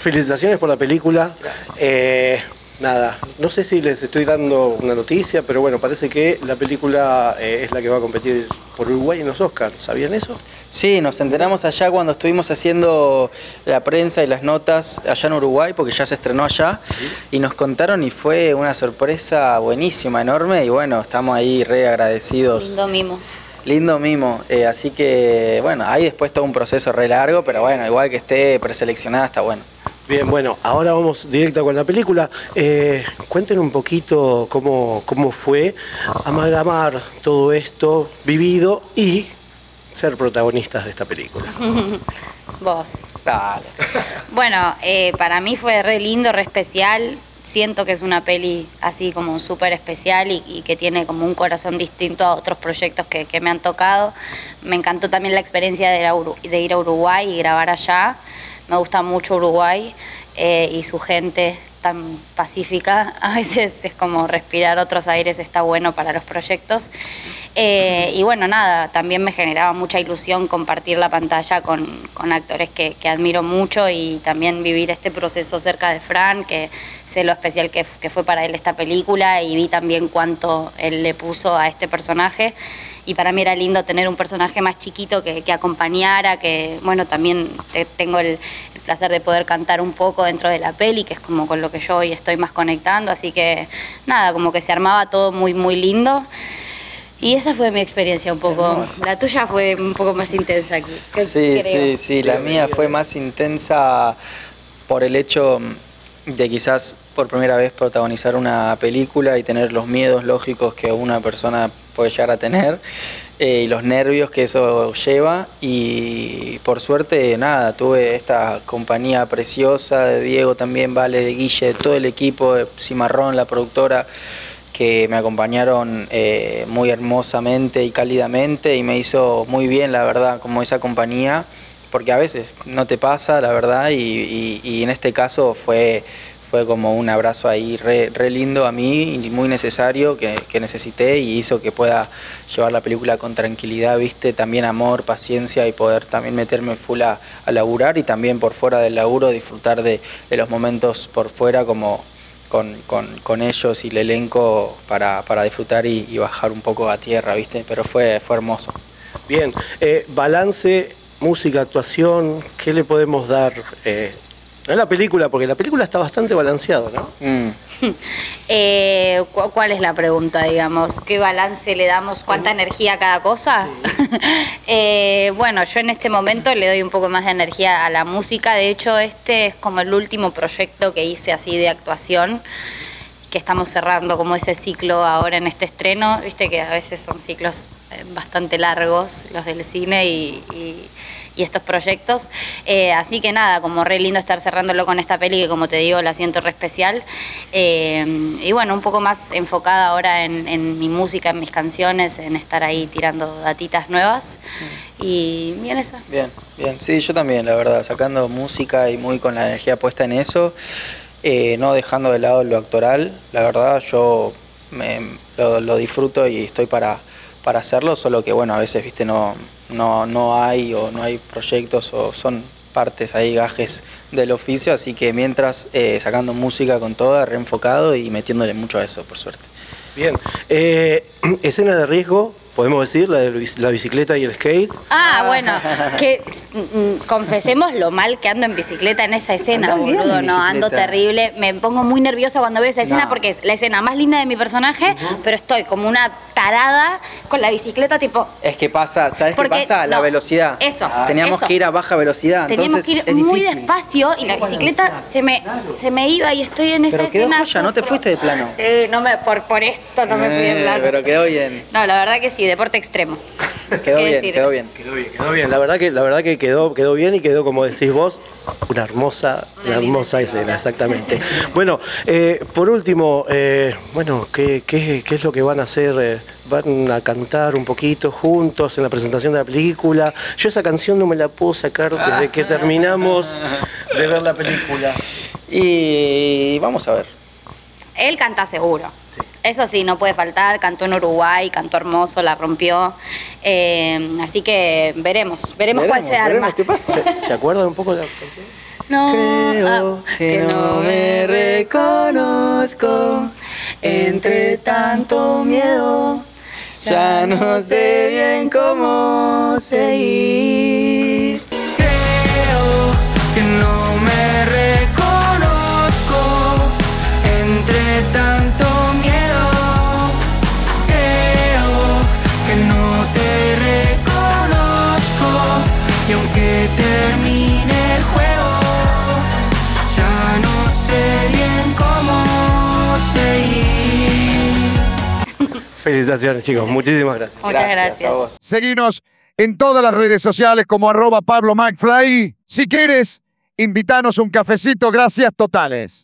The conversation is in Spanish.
felicitaciones por la película. Eh, nada, no sé si les estoy dando una noticia, pero bueno, parece que la película eh, es la que va a competir por Uruguay en los Oscars. ¿Sabían eso? Sí, nos enteramos allá cuando estuvimos haciendo la prensa y las notas allá en Uruguay, porque ya se estrenó allá, y nos contaron y fue una sorpresa buenísima, enorme, y bueno, estamos ahí re agradecidos. Lindo mimo. Lindo mimo, eh, así que bueno, ahí después todo un proceso re largo, pero bueno, igual que esté preseleccionada está bueno. Bien, bueno, ahora vamos directo con la película. Eh, cuenten un poquito cómo, cómo fue amalgamar todo esto vivido y ser protagonistas de esta película. Vos. Dale. Bueno, eh, para mí fue re lindo, re especial. Siento que es una peli así como súper especial y, y que tiene como un corazón distinto a otros proyectos que, que me han tocado. Me encantó también la experiencia de ir a Uruguay y grabar allá. Me gusta mucho Uruguay eh, y su gente tan pacífica. A veces es como respirar otros aires, está bueno para los proyectos. Eh, y bueno, nada, también me generaba mucha ilusión compartir la pantalla con, con actores que, que admiro mucho y también vivir este proceso cerca de Fran, que sé lo especial que, que fue para él esta película y vi también cuánto él le puso a este personaje. Y para mí era lindo tener un personaje más chiquito que, que acompañara, que bueno, también te- tengo el, el placer de poder cantar un poco dentro de la peli, que es como con lo que yo hoy estoy más conectando, así que nada, como que se armaba todo muy, muy lindo. Y esa fue mi experiencia un poco. La tuya fue un poco más intensa aquí. que- Sí, creo. sí, sí, la mía fue más intensa por el hecho de quizás por primera vez protagonizar una película y tener los miedos lógicos que una persona puede llegar a tener eh, y los nervios que eso lleva y por suerte nada, tuve esta compañía preciosa de Diego también, Vale, de Guille, de todo el equipo, de Cimarrón, la productora que me acompañaron eh, muy hermosamente y cálidamente y me hizo muy bien, la verdad, como esa compañía, porque a veces no te pasa, la verdad, y, en este caso fue, fue como un abrazo ahí re, lindo a mí y muy necesario que, necesité y hizo que pueda llevar la película con tranquilidad, viste, también amor, paciencia y poder también meterme full a, a laburar y también por fuera del laburo disfrutar de los momentos por fuera como con, con, con ellos y el elenco para, para disfrutar y, bajar un poco a tierra, ¿viste? Pero fue, fue hermoso. Bien, eh, balance, música, actuación, ¿qué le podemos dar eh, a la película? Porque la película está bastante balanceada, ¿no? Mm. Eh, cu- ¿Cuál es la pregunta, digamos? ¿Qué balance le damos? ¿Cuánta energía a cada cosa? Eh, bueno, yo en este momento le doy un poco más de energía a la música. De hecho, este es como el último proyecto que hice así de actuación, que estamos cerrando como ese ciclo ahora en este estreno. Viste que a veces son ciclos eh, bastante largos los del cine y, y- y estos proyectos. Eh, así que nada, como re lindo estar cerrándolo con esta peli que como te digo la siento re especial. Eh, y bueno, un poco más enfocada ahora en, mi música, en mis canciones, en estar ahí tirando datitas nuevas. Y bien esa. Bien, bien. Sí, yo también, la verdad, sacando música y muy con la energía puesta en eso, eh, no dejando de lado lo actoral, la verdad, yo me- lo, lo disfruto y estoy para, para hacerlo, solo que bueno, a veces, viste, no, no, no hay o no hay proyectos o son partes ahí, gajes del oficio, así que mientras eh, sacando música con toda, reenfocado y metiéndole mucho a eso, por suerte. Bien, eh, escena de riesgo, podemos decir, la de la bicicleta y el skate. Ah, bueno, que mm, confesemos lo mal que ando en bicicleta en esa escena, boludo. No, ando terrible. Me pongo muy nerviosa cuando veo esa escena No. porque es la escena más linda de mi personaje, pero estoy como una tarada con la bicicleta, tipo. Es que pasa, ¿sabes qué pasa? La no, velocidad. eso, Teníamos eso. que ir a baja velocidad, Teníamos entonces que ir es muy despacio y la bicicleta se me, se me iba y estoy en esa Pero quedó escena. joya, no te fuiste de plano. Sí, no me, por, por esto no me fui de Eh, plano. Pero quedó bien. No, la verdad que sí, deporte extremo. Quedó ¿Qué bien, decir? quedó bien. Quedó bien, quedó bien. La verdad que, la verdad que quedó, quedó bien y quedó, como decís vos, una hermosa, una hermosa escena, exactamente. Bueno, eh, por último, eh, bueno, ¿qué, qué, qué es lo que van a hacer? Eh, ¿Van a cantar un poquito juntos en la presentación de la película? Yo esa canción no me la puedo sacar desde que terminamos de ver la película. Y vamos a ver. Él canta seguro. Eso sí, no puede faltar. Cantó en Uruguay, cantó hermoso, la rompió. Eh, así que veremos, veremos, cuál se veremos arma. qué pasa. ¿Se, se acuerdan un poco de la canción? No, Creo ah, que no me reconozco entre tanto miedo. Ya no sé bien cómo seguir. Y aunque termine el juego, ya no sé bien cómo seguir. Felicitaciones, chicos. Muchísimas gracias. Muchas gracias. vos. Seguinos en todas las redes sociales como arroba Pablo McFly. Si quieres, invítanos un cafecito. Gracias totales.